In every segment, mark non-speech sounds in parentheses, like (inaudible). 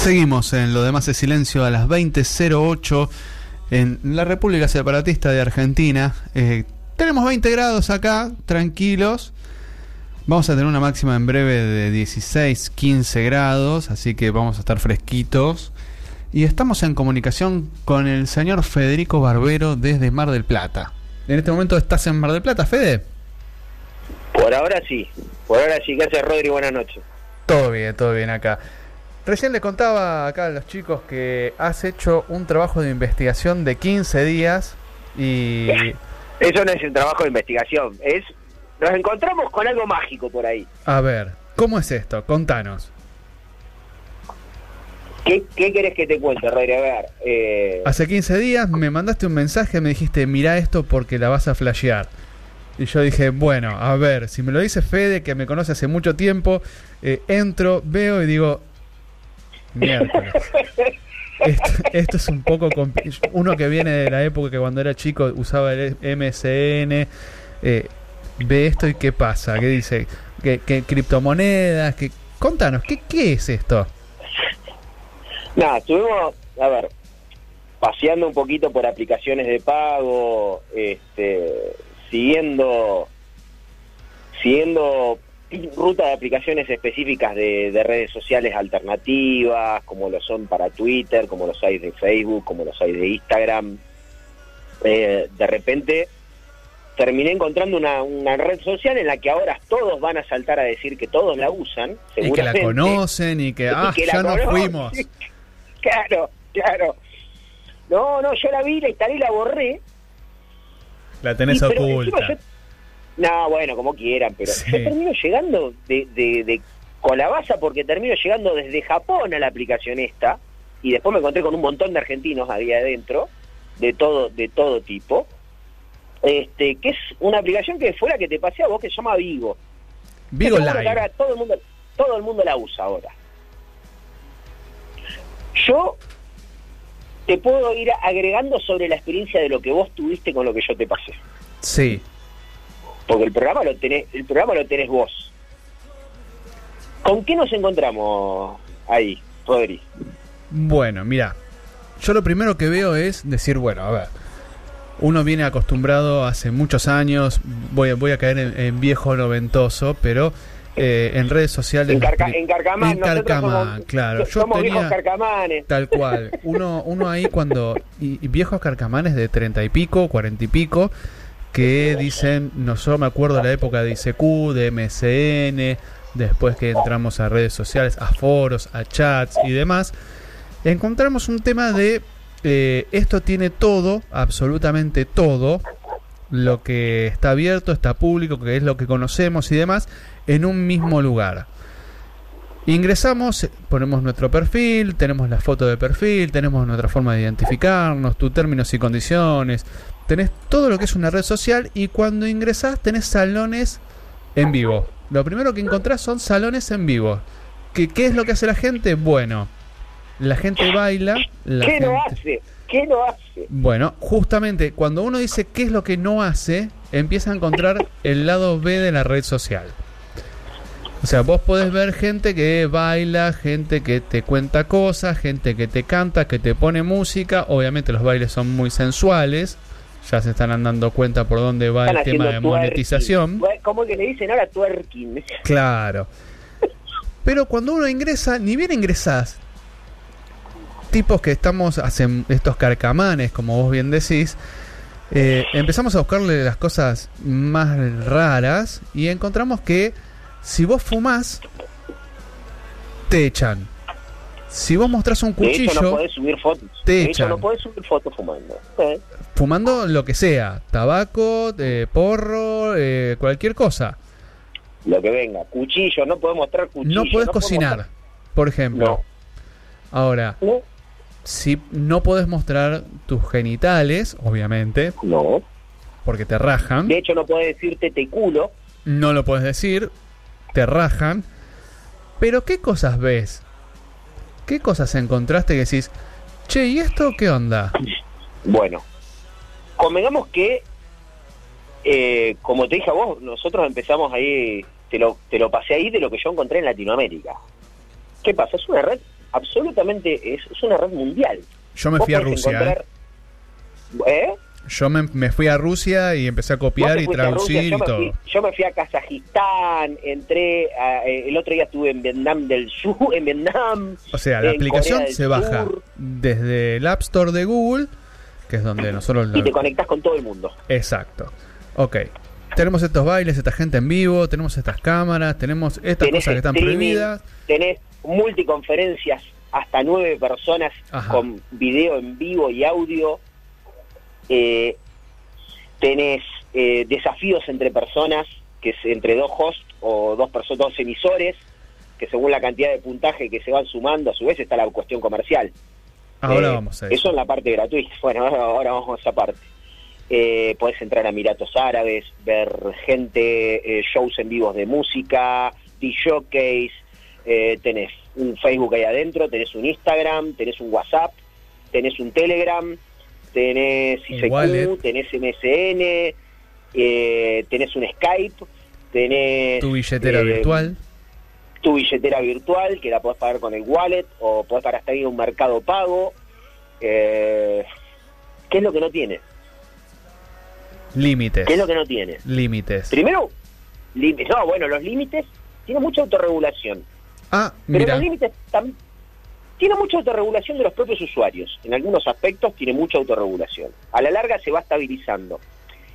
Seguimos en lo demás de silencio a las 20.08 en la República Separatista de Argentina. Eh, tenemos 20 grados acá, tranquilos. Vamos a tener una máxima en breve de 16, 15 grados, así que vamos a estar fresquitos. Y estamos en comunicación con el señor Federico Barbero desde Mar del Plata. En este momento estás en Mar del Plata, Fede. Por ahora sí, por ahora sí. ¿Qué hace Rodri? Buenas noches. Todo bien, todo bien acá. Recién le contaba acá a los chicos que has hecho un trabajo de investigación de 15 días y... (laughs) Eso no es un trabajo de investigación, es... Nos encontramos con algo mágico por ahí. A ver, ¿cómo es esto? Contanos. ¿Qué, qué querés que te cuente, Rodri? A ver. Eh... Hace 15 días me mandaste un mensaje, me dijiste, mira esto porque la vas a flashear. Y yo dije, bueno, a ver, si me lo dice Fede, que me conoce hace mucho tiempo, eh, entro, veo y digo, miércoles. (laughs) Esto, es un poco... Uno que viene de la época que cuando era chico usaba el MSN, eh, ve esto y qué pasa, qué dice, que, criptomonedas, que... Contanos, ¿qué, ¿qué es esto? Nada, estuvimos, a ver, paseando un poquito por aplicaciones de pago, este, siguiendo, siguiendo ruta de aplicaciones específicas de, redes sociales alternativas, como lo son para Twitter, como los hay de Facebook, como los hay de Instagram. Eh, de repente terminé encontrando una, una, red social en la que ahora todos van a saltar a decir que todos la usan, Y que la conocen y que, (laughs) ah, ya nos fuimos. (laughs) claro, claro. No, no, yo la vi, la instalé y la borré. La tenés oculta. No, bueno, como quieran, pero yo termino llegando de, de, de colabaza porque termino llegando desde Japón a la aplicación esta y después me encontré con un montón de argentinos ahí adentro, de todo, de todo tipo, este, que es una aplicación que fue la que te pasé a vos que se llama Vigo. Vigo Live. todo el mundo, todo el mundo la usa ahora. Yo te puedo ir agregando sobre la experiencia de lo que vos tuviste con lo que yo te pasé. Sí porque el programa lo tenés, el programa lo tenés vos. ¿Con qué nos encontramos ahí, Rodri? Bueno, mira, yo lo primero que veo es decir, bueno, a ver, uno viene acostumbrado hace muchos años, voy a, voy a caer en, viejo noventoso, pero eh, en redes sociales. En, carca, en Carcamán, en claro. Yo somos viejos carcamanes. Tal cual. Uno, uno ahí cuando. Y, y viejos carcamanes de treinta y pico, cuarenta y pico, que dicen, no solo me acuerdo de la época de ICQ, de MSN, después que entramos a redes sociales, a foros, a chats y demás, encontramos un tema de eh, esto tiene todo, absolutamente todo, lo que está abierto, está público, que es lo que conocemos y demás, en un mismo lugar. Ingresamos, ponemos nuestro perfil, tenemos la foto de perfil, tenemos nuestra forma de identificarnos, tus términos y condiciones, tenés todo lo que es una red social y cuando ingresás tenés salones en vivo. Lo primero que encontrás son salones en vivo. ¿Qué, qué es lo que hace la gente? Bueno, la gente baila. La ¿Qué no hace? ¿Qué no hace? Bueno, justamente cuando uno dice qué es lo que no hace, empieza a encontrar el lado B de la red social. O sea, vos podés ver gente que baila, gente que te cuenta cosas, gente que te canta, que te pone música. Obviamente los bailes son muy sensuales ya se están dando cuenta por dónde va el tema de monetización. ¿Cómo que le dicen ahora twerking? (laughs) Claro. Pero cuando uno ingresa, ni bien ingresás, tipos que estamos, hacen estos carcamanes, como vos bien decís, eh, empezamos a buscarle las cosas más raras y encontramos que si vos fumás, te echan. Si vos mostrás un cuchillo, no podés subir fotos. Te echan. no podés subir fotos fumando. Fumando lo que sea, tabaco, eh, porro, eh, cualquier cosa. Lo que venga, cuchillo, no podés mostrar cuchillo. No podés cocinar, por ejemplo. Ahora, si no podés mostrar tus genitales, obviamente. No. Porque te rajan. De hecho, no podés decirte te culo. No lo podés decir, te rajan. Pero ¿qué cosas ves? ¿Qué cosas encontraste que decís, che, ¿y esto qué onda? Bueno, convengamos que, eh, como te dije a vos, nosotros empezamos ahí, te lo, te lo pasé ahí de lo que yo encontré en Latinoamérica. ¿Qué pasa? Es una red absolutamente, es, una red mundial. Yo me fui a Rusia. ¿eh? Yo me, fui a Rusia y empecé a copiar y traducir y todo. yo me fui a Kazajistán, entré, eh, el otro día estuve en Vietnam del Sur, (laughs) en Vietnam. O sea, la aplicación se baja desde el App Store de Google, que es donde nosotros... Y te conectas con todo el mundo. Exacto. Ok. Tenemos estos bailes, esta gente en vivo, tenemos estas cámaras, tenemos estas cosas que están prohibidas. Tenés multiconferencias hasta nueve personas con video en vivo y audio eh, tenés eh, desafíos entre personas, que es entre dos hosts o dos, personas, dos emisores, que según la cantidad de puntaje que se van sumando, a su vez está la cuestión comercial. Ahora eh, vamos a eso. Eso en la parte gratuita. (laughs) Bueno, ahora vamos a esa parte. Eh, podés entrar a Emiratos Árabes, ver gente, shows en vivos de música, D-Showcase, tenés un Facebook ahí adentro, tenés un Instagram, tenés un WhatsApp, tenés un Telegram, tenés ICQ, tenés MSN, eh, tenés un Skype, tenés... Tu billetera eh, virtual. Tu billetera virtual, que la podés pagar con el wallet, o podés pagar hasta ahí un mercado pago. Eh, ¿Qué es lo que no tiene? Límites. ¿Qué es lo que no tiene? Límites. Primero, no, bueno, los límites, tiene mucha autorregulación. Ah, Pero los límites también tiene mucha autorregulación de los propios usuarios. En algunos aspectos tiene mucha autorregulación. A la larga se va estabilizando.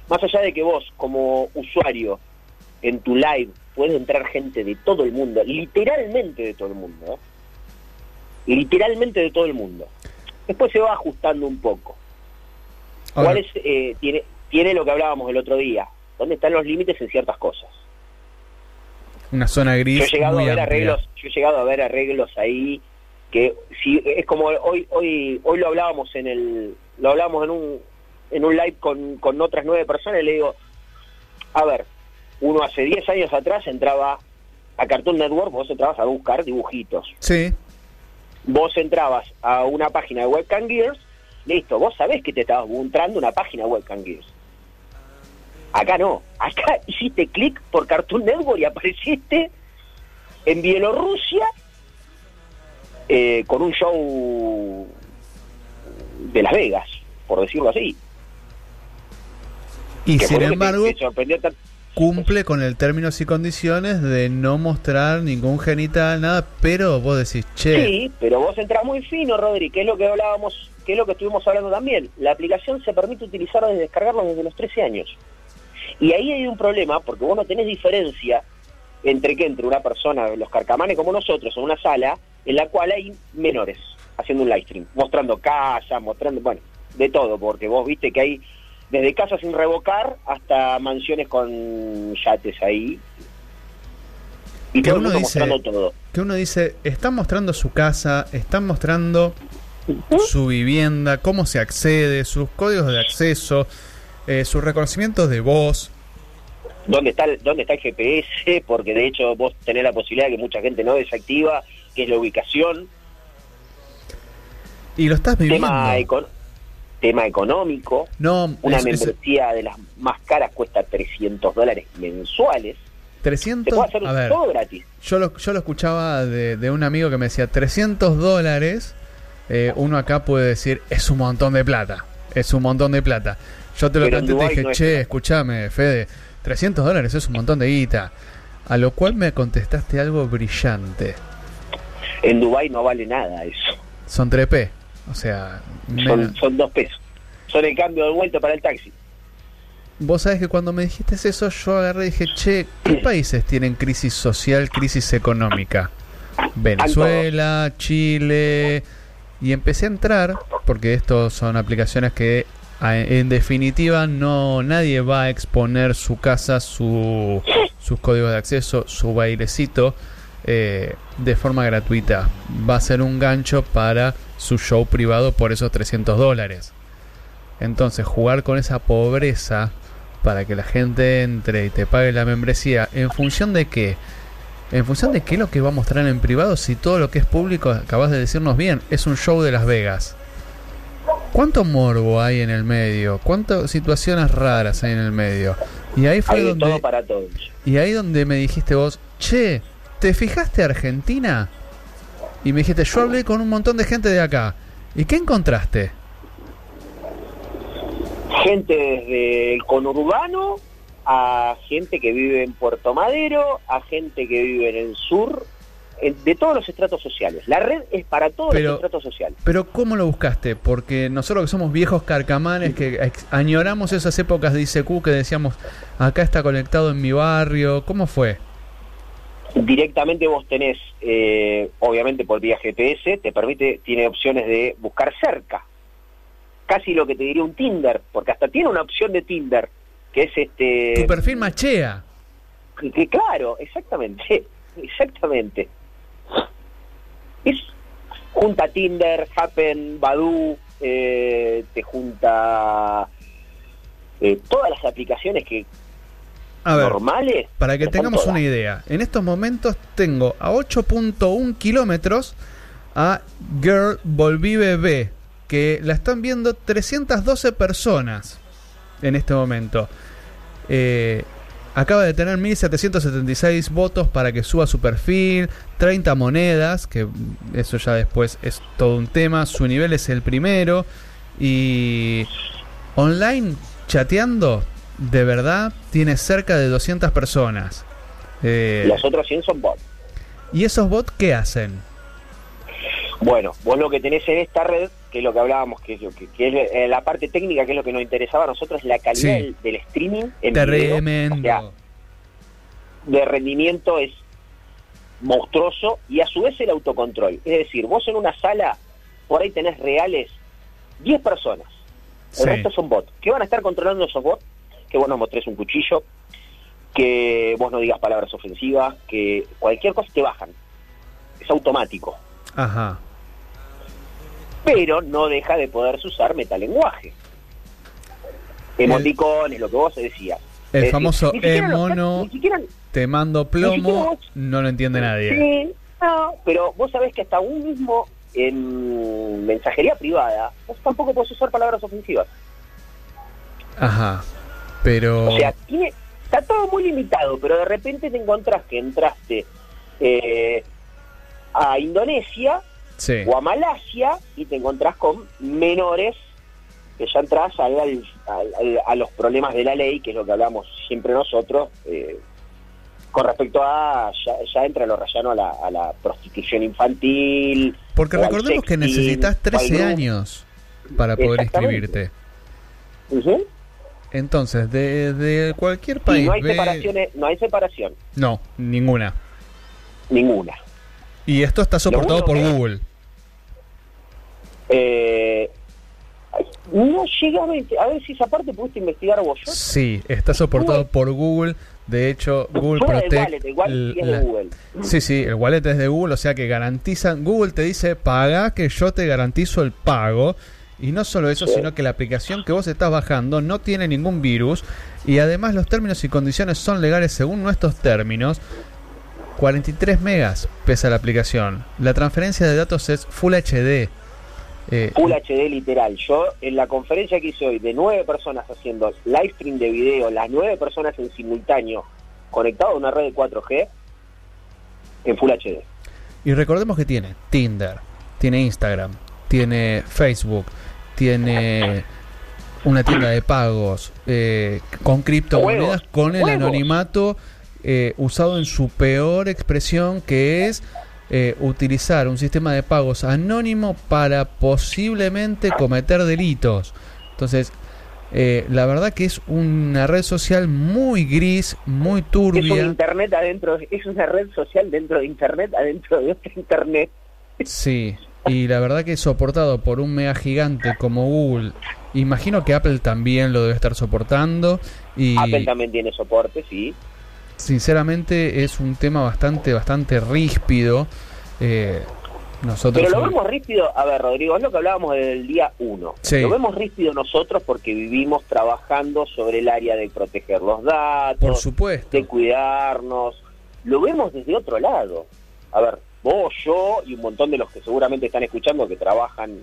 Más allá de que vos, como usuario, en tu live puede entrar gente de todo el mundo, literalmente de todo el mundo. ¿eh? Literalmente de todo el mundo. Después se va ajustando un poco. ¿Cuál es, eh, tiene, tiene lo que hablábamos el otro día, dónde están los límites en ciertas cosas. Una zona gris. Yo he llegado a ver arreglos, yo he llegado a ver arreglos ahí que si es como hoy hoy hoy lo hablábamos en el lo hablábamos en un en un live con, con otras nueve personas y le digo a ver uno hace diez años atrás entraba a Cartoon Network vos entrabas a buscar dibujitos. Sí. Vos entrabas a una página de Webcam Gears listo vos sabés que te estabas entrando una página de Webcam Gears. Acá no acá (laughs) hiciste clic por Cartoon Network y apareciste en Bielorrusia eh, con un show de Las Vegas, por decirlo así. Y sin embargo, cumple con el términos y condiciones de no mostrar ningún genital, nada, pero vos decís, che. Sí, pero vos entras muy fino, Rodri, que es lo que hablábamos, que es lo que estuvimos hablando también. La aplicación se permite utilizarla desde descargarla desde los 13 años. Y ahí hay un problema, porque vos no tenés diferencia entre que entre una persona, los carcamanes como nosotros, en una sala en la cual hay menores haciendo un live stream, mostrando casas, mostrando, bueno, de todo, porque vos viste que hay desde casas sin revocar hasta mansiones con yates ahí. Y que uno dice, todo. Que uno dice, están mostrando su casa, están mostrando su vivienda, cómo se accede, sus códigos de acceso, eh, sus reconocimientos de voz, dónde está el, dónde está el GPS, porque de hecho vos tenés la posibilidad que mucha gente no desactiva, que es la ubicación. Y lo estás viviendo. Tema, económico. No, una membresía de las más caras cuesta 300 dólares mensuales. 300 Se puede hacer a todo gratis. Yo lo, yo lo escuchaba de, un amigo que me decía 300 dólares. Eh, uno acá puede decir es un montón de plata. Es un montón de plata. Yo te lo planteé y te dije, che, escúchame, Fede, 300 dólares es un montón de guita. A lo cual me contestaste algo brillante. En Dubai no vale nada eso. Son 3P. O sea, son, son dos pesos. Son el cambio de vuelta para el taxi. Vos sabés que cuando me dijiste eso, yo agarré y dije, che, ¿qué (clears throat) países tienen crisis social, crisis económica? Venezuela, Chile. Y empecé a entrar, porque estos son aplicaciones que en definitiva no nadie va a exponer su casa, su, sus códigos de acceso, su bailecito eh, de forma gratuita. Va a ser un gancho para su show privado por esos 300 dólares. Entonces jugar con esa pobreza para que la gente entre y te pague la membresía, ¿en función de qué? En función de qué es lo que va a mostrar en privado si todo lo que es público, acabas de decirnos bien, es un show de Las Vegas. ¿Cuánto morbo hay en el medio? ¿Cuántas situaciones raras hay en el medio? Y ahí fue donde. Todo para todos. Y ahí donde me dijiste vos, che, ¿te fijaste Argentina? Y me dijiste, yo hablé con un montón de gente de acá. ¿Y qué encontraste? Gente desde el conurbano a gente que vive en Puerto Madero, a gente que vive en el sur, de todos los estratos sociales. La red es para todos los estratos sociales. Pero ¿cómo lo buscaste? Porque nosotros que somos viejos carcamanes, que añoramos esas épocas de ICQ que decíamos, acá está conectado en mi barrio, ¿cómo fue? Directamente vos tenés, eh, obviamente por vía GPS, te permite, tiene opciones de buscar cerca. Casi lo que te diría un Tinder, porque hasta tiene una opción de Tinder, que es este... Tu perfil machea. que claro, exactamente, (laughs) exactamente. Es junta Tinder, Happen, Badu, eh, te junta eh, todas las aplicaciones que normales. Para que tengamos una idea, en estos momentos tengo a 8.1 kilómetros a Girl Volvive B, que la están viendo 312 personas en este momento. Eh, Acaba de tener 1776 votos para que suba su perfil, 30 monedas, que eso ya después es todo un tema. Su nivel es el primero. Y online, chateando, de verdad, tiene cerca de 200 personas. Eh, Los otros 100 son bots. ¿Y esos bots qué hacen? Bueno, vos lo que tenés en esta red, que es lo que hablábamos, que es, lo que, es eh, la parte técnica, que es lo que nos interesaba a nosotros, la calidad del, streaming en Tremendo. de rendimiento es monstruoso y a su vez el autocontrol. Es decir, vos en una sala, por ahí tenés reales 10 personas. El resto son bots. ¿Qué van a estar controlando esos bots? Que vos nos mostres un cuchillo, que vos no digas palabras ofensivas, que cualquier cosa te bajan. Es automático. Ajá pero no deja de poderse usar metalenguaje. Emoticones, lo que vos decías. El famoso emono, te mando plomo, no lo entiende nadie. Sí, no, pero vos sabés que hasta un mismo en mensajería privada, vos tampoco podés usar palabras ofensivas. Ajá, pero... O sea, tiene, está todo muy limitado, pero de repente te encontrás que entraste eh, a Indonesia o a Malasia y te encontrás con menores que ya entras a los problemas de la ley, que es lo que hablamos siempre nosotros, eh, con respecto a, ya, entra lo rayano a la, a la prostitución infantil. Porque recordemos que necesitas 13 años para poder inscribirte. Entonces, de, cualquier país... no, hay no hay separación. No, ninguna. Ninguna. Y esto está soportado por Google. Eh, no llega a ver, a ver si esa parte pudiste investigar vos. Sí, está soportado por Google. De hecho, Google Protect. Sí, sí, el wallet es de Google, o sea que garantizan. Google te dice, paga que yo te garantizo el pago. Y no solo eso, sino que la aplicación que vos estás bajando no tiene ningún virus. Y además los términos y condiciones son legales según nuestros términos. 43 megas pesa la aplicación. La transferencia de datos es Full HD. Eh, Full HD literal. Yo en la conferencia que hice hoy de nueve personas haciendo live stream de video, las nueve personas en simultáneo conectado a una red de 4G en Full HD. Y recordemos que tiene Tinder, tiene Instagram, tiene Facebook, tiene una tienda de pagos eh, con criptomonedas, con el anonimato eh, usado en su peor expresión que es eh, utilizar un sistema de pagos anónimo para posiblemente cometer delitos. Entonces, eh, la verdad que es una red social muy gris, muy turbia. Es internet adentro, es una red social dentro de internet, adentro de otro internet. Sí, y la verdad que es soportado por un mega gigante como Google. Imagino que Apple también lo debe estar soportando. Y Apple también tiene soporte, sí sinceramente es un tema bastante, bastante ríspido. Eh, nosotros Pero lo vemos ríspido, a ver Rodrigo, es lo que hablábamos del día 1. Lo vemos ríspido nosotros porque vivimos trabajando sobre el área de proteger los datos, Por supuesto. de cuidarnos. Lo vemos desde otro lado. A ver, vos, yo y un montón de los que seguramente están escuchando que trabajan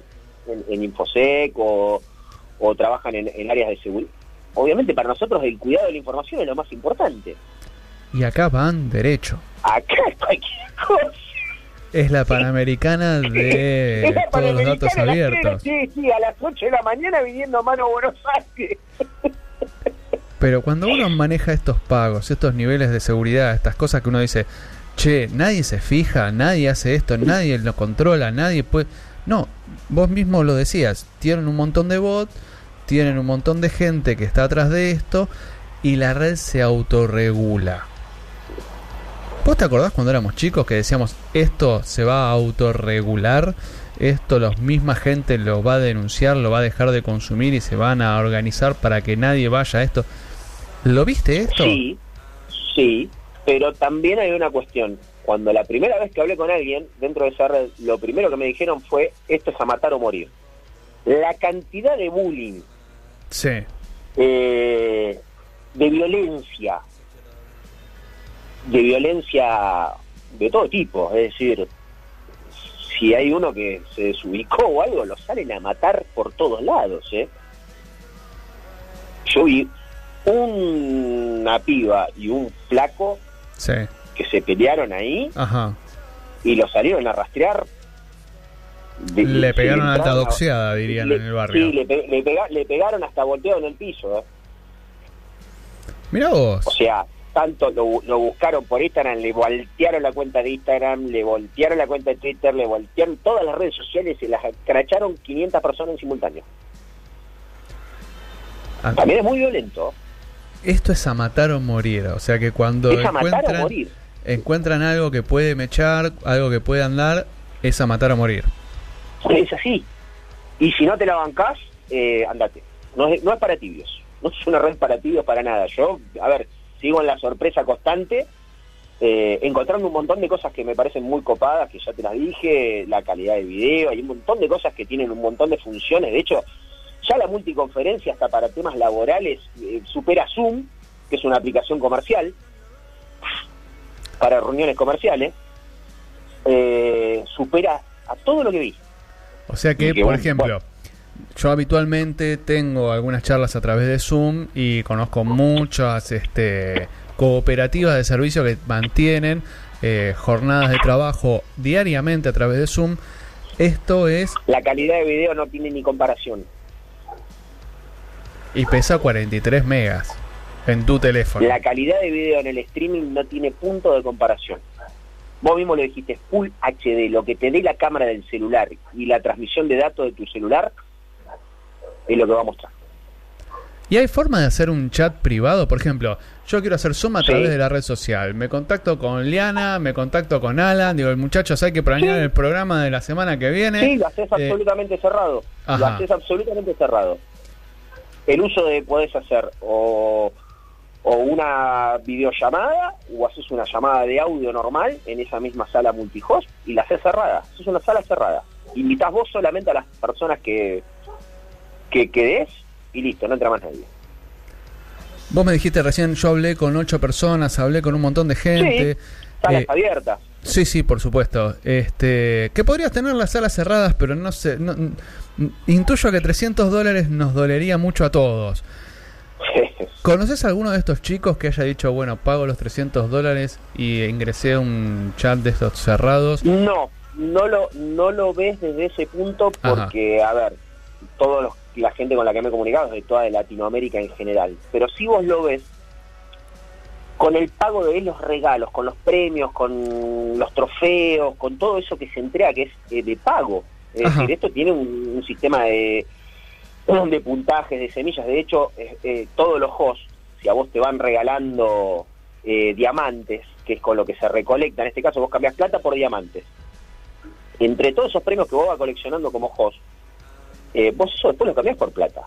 en, Infosec o, trabajan en, en áreas de seguridad. Obviamente para nosotros el cuidado de la información es lo más importante. Y acá van derecho. Acá es cualquier cosa. Es la panamericana (laughs) de todos los datos abiertos. Sí, sí, a las 8 de la mañana viniendo a mano Buenos Aires. (laughs) Pero cuando uno maneja estos pagos, estos niveles de seguridad, estas cosas que uno dice, che, nadie se fija, nadie hace esto, nadie lo controla, nadie puede... No, vos mismo lo decías, tienen un montón de bots, tienen un montón de gente que está atrás de esto y la red se autorregula. ¿Vos te acordás cuando éramos chicos que decíamos esto se va a autorregular? Esto la misma gente lo va a denunciar, lo va a dejar de consumir y se van a organizar para que nadie vaya a esto. ¿Lo viste esto? Sí, sí, pero también hay una cuestión. Cuando la primera vez que hablé con alguien dentro de esa red, lo primero que me dijeron fue, esto es a matar o morir. La cantidad de bullying, sí. Eh, de violencia, de violencia de todo tipo, es decir, si hay uno que se desubicó o algo, lo salen a matar por todos lados, ¿eh? Yo vi una piba y un flaco que se pelearon ahí y lo salieron a rastrear. le pegaron alta doxeada, dirían en el barrio. Sí, le, pegaron hasta volteado en el piso. ¿eh? Mira vos. O sea, tanto lo, lo, buscaron por Instagram, le voltearon la cuenta de Instagram, le voltearon la cuenta de Twitter, le voltearon todas las redes sociales y las cracharon 500 personas en simultáneo. Ah. También es muy violento. Esto es a matar o morir, o sea que cuando encuentran, encuentran algo que puede mechar, algo que puede andar, es a matar o morir. Es así. Y si no te la bancás, eh, andate. No es, no es para tibios. No es una red para tibios para nada. Yo, a ver, sigo en la sorpresa constante, eh, encontrando un montón de cosas que me parecen muy copadas, que ya te las dije, la calidad de video, hay un montón de cosas que tienen un montón de funciones, de hecho, ya la multiconferencia hasta para temas laborales eh, supera Zoom, que es una aplicación comercial, para reuniones comerciales, eh, supera a todo lo que vi. O sea que, por ejemplo, yo habitualmente tengo algunas charlas a través de Zoom y conozco muchas este, cooperativas de servicio que mantienen eh, jornadas de trabajo diariamente a través de Zoom. Esto es... La calidad de video no tiene ni comparación. Y pesa 43 megas en tu teléfono. La calidad de video en el streaming no tiene punto de comparación. Vos mismo lo dijiste, Full HD, lo que te dé la cámara del celular y la transmisión de datos de tu celular es lo que va a mostrar. ¿Y hay forma de hacer un chat privado? Por ejemplo, yo quiero hacer Zoom a través de la red social. Me contacto con Liana, me contacto con Alan. Digo, muchachos, hay que planear el programa de la semana que viene. Sí, lo haces eh, absolutamente cerrado. Lo haces absolutamente cerrado. El uso de podés hacer o, o una videollamada o haces una llamada de audio normal en esa misma sala multihost y la haces cerrada. Es una sala cerrada. Invitas vos solamente a las personas que, que quedes y listo, no entra más nadie. Vos me dijiste recién, yo hablé con ocho personas, hablé con un montón de gente. Sí, salas eh, abiertas. Sí, sí, por supuesto. Este, que podrías tener las salas cerradas, pero no sé. intuyo que 300 dólares nos dolería mucho a todos. (laughs) ¿Conoces a alguno de estos chicos que haya dicho, bueno, pago los 300 dólares y ingresé a un chat de estos cerrados? No, no lo, no lo ves desde ese punto porque, a ver, todos los la gente con la que me he comunicado es de toda Latinoamérica en general. Pero si vos lo ves, con el pago de los regalos, con los premios, con los trofeos, con todo eso que se entrega, que es eh, de pago. Es decir, esto tiene un, sistema de, de puntajes, de semillas. De hecho, eh, eh, todos los hosts, si a vos te van regalando diamantes, que es con lo que se recolecta, en este caso vos cambias plata por diamantes. Entre todos esos premios que vos vas coleccionando como host, eh, vos eso después lo cambiás por plata.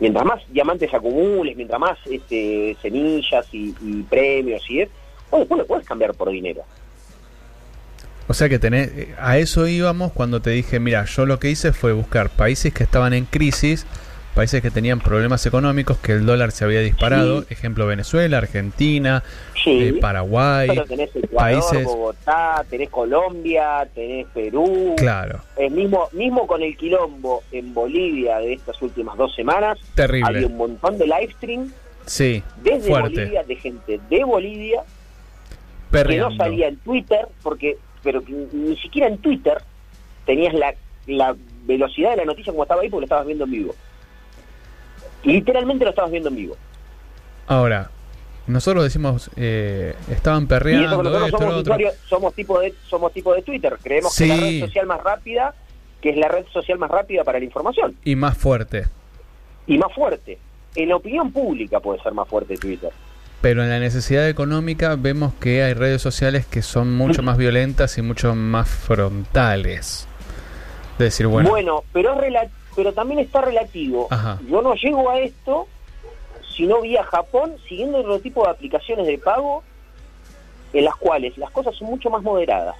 Mientras más diamantes acumules, mientras más este, semillas y, premios y es, vos después lo puedes cambiar por dinero. O sea que tenés, eh, a eso íbamos cuando te dije, mira, yo lo que hice fue buscar países que estaban en crisis países que tenían problemas económicos, que el dólar se había disparado, ejemplo Venezuela, Argentina, eh, Paraguay, tenés países... Bogotá, tenés Colombia, tenés Perú. Claro. El mismo, mismo con el quilombo en Bolivia de estas últimas dos semanas, Terrible. había un montón de live stream sí, desde Bolivia, de gente de Bolivia, que no salía en Twitter, porque pero ni siquiera en Twitter tenías la, la velocidad de la noticia como estaba ahí porque lo estabas viendo en vivo. Literalmente lo estabas viendo en vivo. Ahora, nosotros decimos, eh, estaban perreando. somos, tipo de, somos tipo de Twitter. Creemos que es la red social más rápida, que es la red social más rápida para la información. Y más fuerte. Y más fuerte. En la opinión pública puede ser más fuerte Twitter. Pero en la necesidad económica vemos que hay redes sociales que son mucho más violentas y mucho más frontales. De decir, bueno. Bueno, pero, pero también está relativo. Yo no llego a esto si no vi a Japón siguiendo otro tipo de aplicaciones de pago en las cuales las cosas son mucho más moderadas.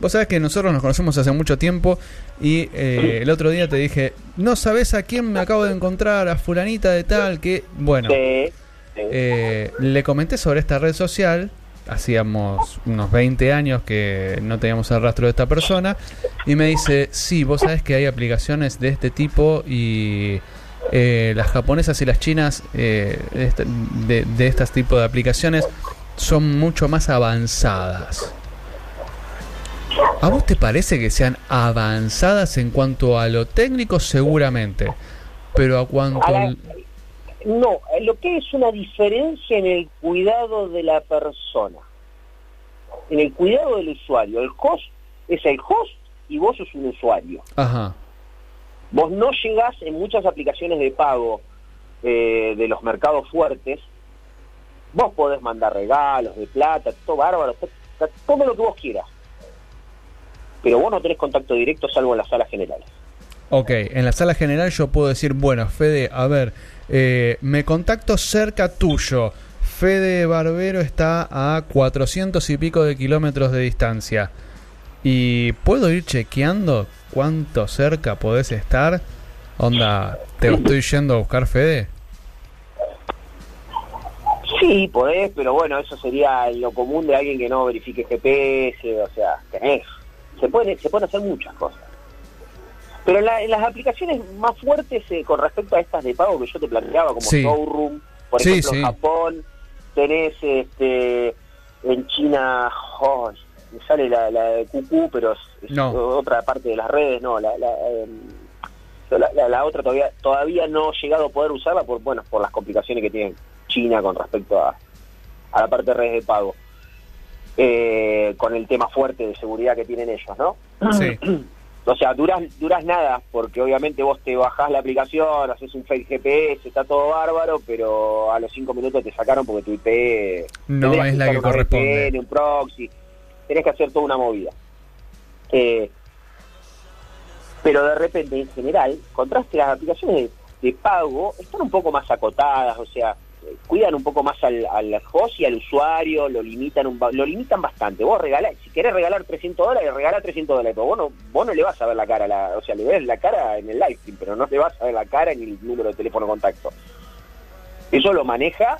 Vos sabés que nosotros nos conocemos hace mucho tiempo y eh, el otro día te dije, no sabes a quién me acabo de encontrar, a fulanita de tal, que, bueno, eh, le comenté sobre esta red social, hacíamos unos 20 años que no teníamos el rastro de esta persona, y me dice, sí, vos sabés que hay aplicaciones de este tipo y eh, las japonesas y las chinas eh, de, de estos tipos de aplicaciones son mucho más avanzadas. ¿A vos te parece que sean avanzadas en cuanto a lo técnico? Seguramente. Pero a cuanto... No, lo que es una diferencia en el cuidado de la persona. En el cuidado del usuario. El host es el host y vos sos un usuario. Ajá. Vos no llegás en muchas aplicaciones de pago eh, de los mercados fuertes, vos podés mandar regalos de plata, todo bárbaro, todo lo que vos quieras. Pero vos no tenés contacto directo salvo en las salas generales. Ok, en la sala general yo puedo decir, bueno, Fede, a ver, eh, me contacto cerca tuyo. Fede Barbero está a 400 y pico de kilómetros de distancia. Y puedo ir chequeando cuánto cerca podés estar. Onda, ¿te estoy yendo a buscar Fede? Sí, podés, pero bueno, eso sería lo común de alguien que no verifique GPS, o sea, tenés. Se pueden, se pueden hacer muchas cosas. Pero en, las aplicaciones más fuertes eh, con respecto a estas de pago que yo te planteaba, como Showroom, por ejemplo, en Japón, tenés este, en China, oh, me sale la, de QQ, pero es, otra parte de las redes, no, la, em, la, la, otra todavía todavía no he llegado a poder usarla por bueno por las complicaciones que tiene China con respecto a, a la parte de redes de pago. Eh, con el tema fuerte de seguridad que tienen ellos, ¿no? Sí. (clears throat) O sea, duras, duras nada, porque obviamente vos te bajás la aplicación, haces un fake GPS, está todo bárbaro, pero a los cinco minutos te sacaron porque tu IP no es la que corresponde. un proxy, tenés que hacer toda una movida. Eh, pero de repente, en general, contraste las aplicaciones de pago están un poco más acotadas, o sea, cuidan un poco más al, al host y al usuario, lo limitan un, lo limitan bastante. Vos regalás, si querés regalar 300 dólares, regala 300 dólares, pero vos no, vos no le vas a ver la cara, la, o sea, le ves la cara en el live stream, pero no le vas a ver la cara ni el número de teléfono contacto. Eso lo maneja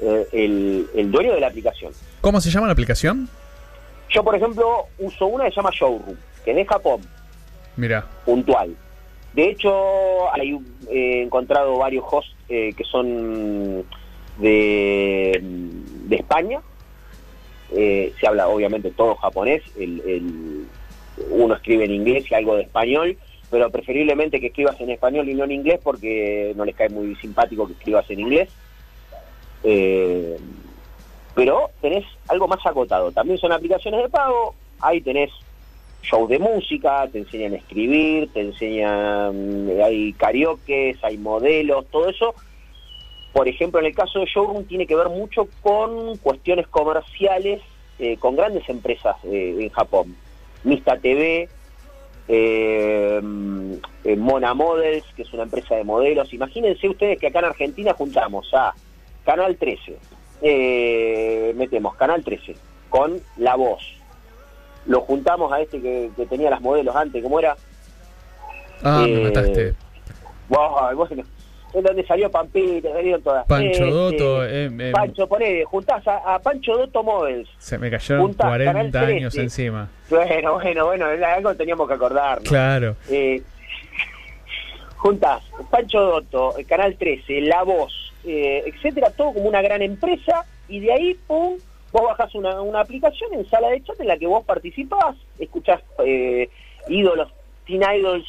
eh, el, el dueño de la aplicación. ¿Cómo se llama la aplicación? Yo, por ejemplo, uso una que se llama Showroom, que es de Japón. Mira. Puntual. De hecho, hay, he encontrado varios hosts eh, que son de, de España. Eh, se habla obviamente todo japonés. El, uno escribe en inglés y algo de español, pero preferiblemente que escribas en español y no en inglés porque no les cae muy simpático que escribas en inglés. Eh, pero tenés algo más acotado. También son aplicaciones de pago. Ahí tenés shows de música, te enseñan a escribir, te enseñan, eh, hay karaoke, hay modelos, todo eso. Por ejemplo, en el caso de Showroom tiene que ver mucho con cuestiones comerciales eh, con grandes empresas eh, en Japón. Mista TV, Mona Models, que es una empresa de modelos. Imagínense ustedes que acá en Argentina juntamos a Canal 13, metemos Canal 13 con La Voz, lo juntamos a este que, tenía las modelos antes, ¿cómo era? Ah, me eh, mataste. Wow, vos, es donde salió Pampita, salieron todas. Pancho Dotto. Eh, eh, Pancho, poné, juntás a, Pancho Dotto Models. Se me cayeron 40 años encima. Bueno, bueno, bueno, algo teníamos que acordarnos. Claro. Eh, juntás Pancho Dotto, Canal 13, La Voz, etcétera, todo como una gran empresa, y de ahí, pum, Vos bajás una, una aplicación en sala de chat en la que vos participás, escuchás eh, ídolos, teen idols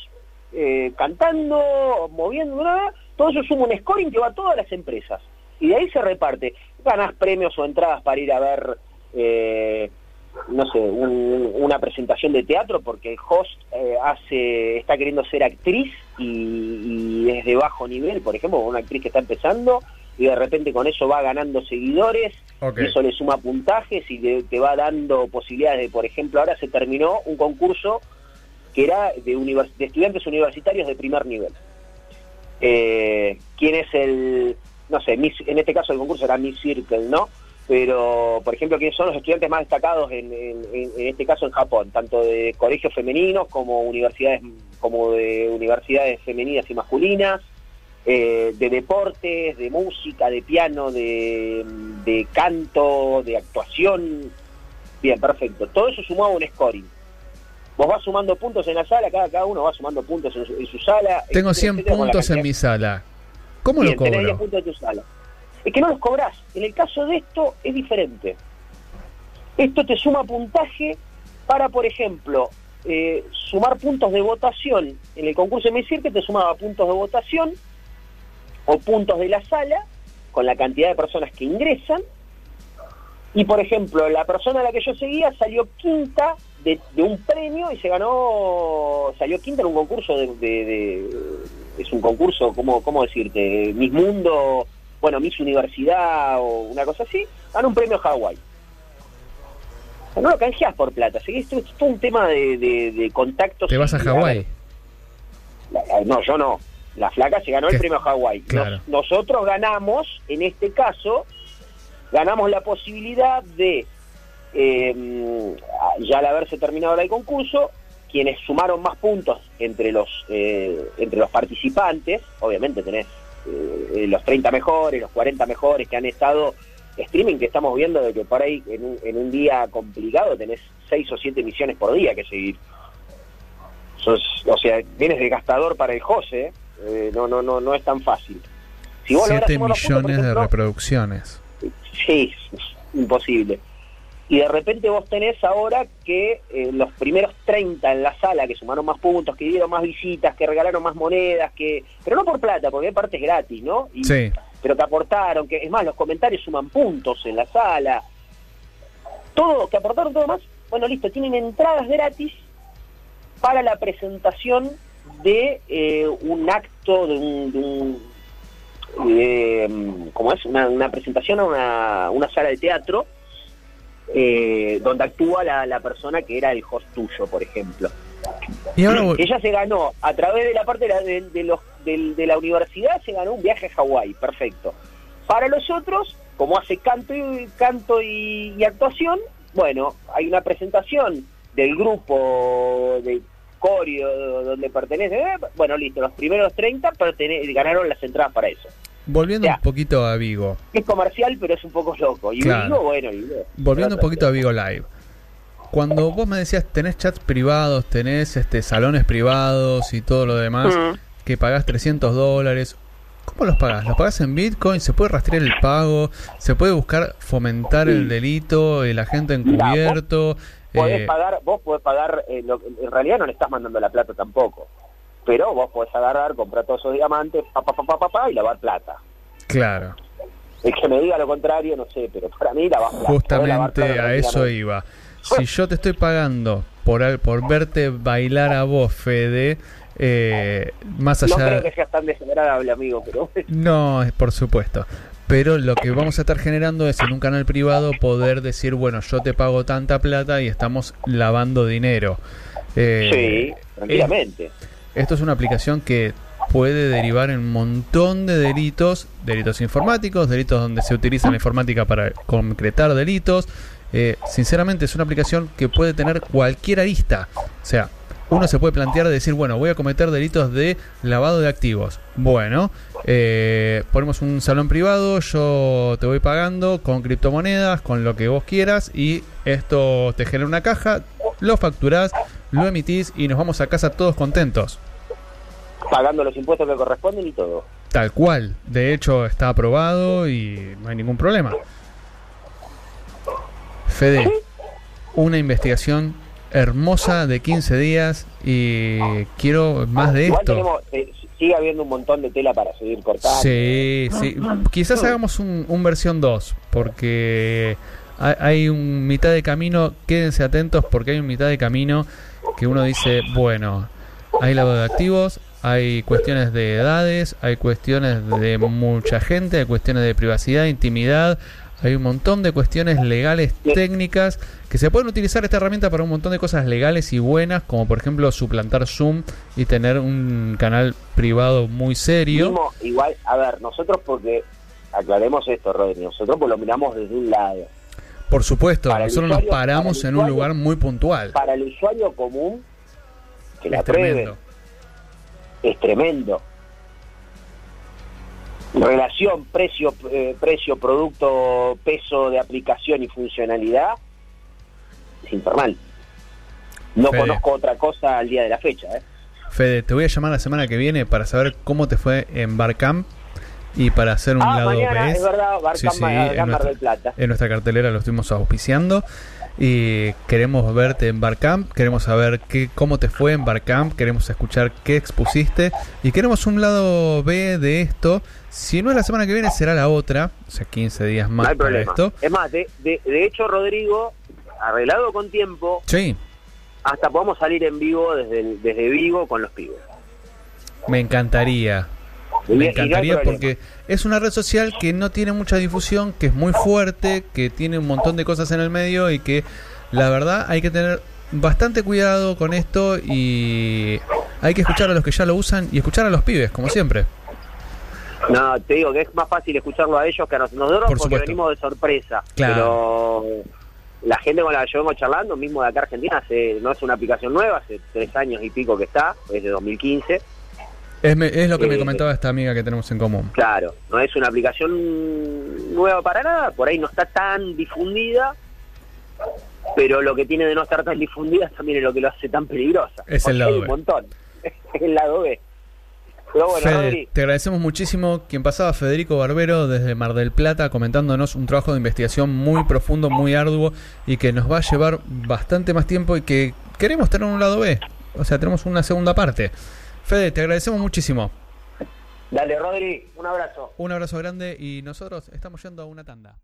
eh, cantando, moviendo, todo eso suma un scoring que va a todas las empresas. Y de ahí se reparte. Ganás premios o entradas para ir a ver, eh, no sé, una presentación de teatro porque el host hace está queriendo ser actriz y, es de bajo nivel, por ejemplo, una actriz que está empezando y de repente con eso va ganando seguidores, y eso le suma puntajes y te va dando posibilidades de, por ejemplo, ahora se terminó un concurso que era de, de estudiantes universitarios de primer nivel. Eh, ¿Quién es el, no sé, en este caso el concurso era Miss Circle, ¿no? Pero, por ejemplo, ¿quiénes son los estudiantes más destacados en, este caso en Japón? Tanto de colegios femeninos como universidades, como de universidades femeninas y masculinas, eh, de deportes, de música, de piano, de, de canto, de actuación. Bien, perfecto. Todo eso sumado a un scoring. Vos vas sumando puntos en la sala, cada, cada uno va sumando puntos en su, sala. Tengo 100 puntos en mi sala. ¿Cómo lo cobro? Tenés 10 puntos en tu sala. Es que no los cobrás. En el caso de esto es diferente. Esto te suma puntaje para, por ejemplo, eh, sumar puntos de votación. En el concurso de que te sumaba puntos de votación o puntos de la sala con la cantidad de personas que ingresan. Y, por ejemplo, la persona a la que yo seguía salió quinta de, un premio y se ganó, salió quinta en un concurso de, es un concurso, ¿cómo, ¿cómo decirte? Miss Mundo, bueno, Miss Universidad o una cosa así, ganó un premio Hawái. no lo canjeas por plata, ¿sí? esto, es un tema de, de, contactos. ¿Te vas a Hawái? No, yo no. La flaca se ganó el premio Hawái. nosotros ganamos, en este caso, ganamos la posibilidad de eh, ya al haberse terminado el concurso, quienes sumaron más puntos entre los, eh, entre los participantes, obviamente tenés eh, los 30 mejores, los 40 mejores que han estado streaming, que estamos viendo de que por ahí en un, en un día complicado tenés 6 o 7 misiones por día que seguir. o sea, vienes de gastador para el José, eh, no, no, no, no es tan fácil. Si 7 millones de reproducciones. Sí, (laughs) imposible y de repente vos tenés ahora que eh, los primeros 30 en la sala que sumaron más puntos, que dieron más visitas, que regalaron más monedas, que pero no por plata, porque parte es gratis, ¿no? sí. Pero que aportaron, que es más, los comentarios suman puntos en la sala. Todo, que aportaron todo más, bueno, listo, tienen entradas gratis para la presentación de eh, un acto, de un... De ¿Cómo es? Una, presentación a una, una sala de teatro eh, donde actúa la, persona que era el host tuyo, por ejemplo. ¿Y Ella se ganó, a través de la parte de la, de, la universidad, se ganó un viaje a Hawái, perfecto. Para los otros, como hace canto y, canto y, actuación, bueno, hay una presentación del grupo de Corio donde pertenece, bueno, listo, los primeros 30 ganaron las entradas para eso. Volviendo un poquito a Vigo. Es comercial, pero es un poco loco. Y Vigo, bueno. Volviendo un poquito a Vigo Live. Cuando vos me decías, tenés chats privados, tenés este salones privados y todo lo demás, que pagás 300 dólares, ¿cómo los pagás? ¿Los pagás en Bitcoin? ¿Se puede rastrear el pago? ¿Se puede buscar fomentar el delito, el agente encubierto? vos, podés eh, pagar, vos podés pagar, eh, en realidad no le estás mandando la plata tampoco pero vos podés agarrar, comprar todos esos diamantes, pa, pa, pa, pa, pa, y lavar plata. Claro. El que me diga lo contrario, no sé, pero para mí lavar plata. Justamente a eso iba. Si yo te estoy pagando por, por verte bailar a vos, Fede, eh, más allá... No creo que seas tan desagradable, amigo, pero... No, por supuesto. Pero lo que vamos a estar generando es en un canal privado poder decir, bueno, yo te pago tanta plata y estamos lavando dinero. Eh, sí, tranquilamente. Esto es una aplicación que puede derivar en un montón de delitos, delitos informáticos, delitos donde se utiliza la informática para concretar delitos. Eh, sinceramente es una aplicación que puede tener cualquier arista. O sea, uno se puede plantear de decir, bueno, voy a cometer delitos de lavado de activos. Bueno, eh, ponemos un salón privado, yo te voy pagando con criptomonedas, con lo que vos quieras, y esto te genera una caja, lo facturás, lo emitís y nos vamos a casa todos contentos. Pagando los impuestos que corresponden y todo. Tal cual. De hecho, está aprobado y no hay ningún problema. Fede, una investigación hermosa de 15 días y quiero más de esto. Eh, sigue habiendo un montón de tela para seguir cortando. Sí, sí. Quizás hagamos un, un versión 2, porque hay, un mitad de camino, quédense atentos porque hay un mitad de camino que uno dice, bueno, hay lavado de activos, hay cuestiones de edades, hay cuestiones de mucha gente, hay cuestiones de privacidad, intimidad, hay un montón de cuestiones legales, técnicas, que se pueden utilizar esta herramienta para un montón de cosas legales y buenas, como por ejemplo suplantar Zoom y tener un canal privado muy serio. igual, a ver, nosotros porque, aclaremos esto, Rodri, nosotros pues lo miramos desde un lado. Por supuesto, nosotros nos paramos en un lugar muy puntual. Para el usuario común, que la tremendo. es tremendo. Relación precio, eh, precio, producto, peso de aplicación y funcionalidad es infernal. No conozco otra cosa al día de la fecha. ¿eh? Fede, te voy a llamar la semana que viene para saber cómo te fue en Barcamp y para hacer un ah, lado mañana, Es verdad, sí, sí, en, nuestra, del Plata. en nuestra cartelera lo estuvimos auspiciando y queremos verte en Barcamp, queremos saber qué, cómo te fue en Barcamp, queremos escuchar qué expusiste y queremos un lado B de esto. Si no es la semana que viene, será la otra, o sea, 15 días más para esto. Es más, de, de, hecho, Rodrigo, arreglado con tiempo, sí. hasta podemos salir en vivo desde, desde Vigo con los pibes. Me encantaría. Me encantaría porque es una red social que no tiene mucha difusión, que es muy fuerte, que tiene un montón de cosas en el medio y que la verdad hay que tener bastante cuidado con esto y hay que escuchar a los que ya lo usan y escuchar a los pibes, como siempre. No, te digo que es más fácil escucharlo a ellos que a nosotros porque venimos de sorpresa. Claro. Pero la gente con la que yo vengo charlando, mismo de acá Argentina, hace, no es una aplicación nueva, hace tres años y pico que está, es de 2015 es, lo que me comentaba esta amiga que tenemos en común. Claro, no es una aplicación nueva para nada, por ahí no está tan difundida, pero lo que tiene de no estar tan difundida también es lo que lo hace tan peligrosa. Es el lado B. un montón, (laughs) es el lado B. Pero bueno, te agradecemos muchísimo. Quien pasaba, Federico Barbero, desde Mar del Plata, comentándonos un trabajo de investigación muy profundo, muy arduo y que nos va a llevar bastante más tiempo y que queremos tener un lado B. O sea, tenemos una segunda parte. Fede, te agradecemos muchísimo. Dale, Rodri, un abrazo. Un abrazo grande y nosotros estamos yendo a una tanda.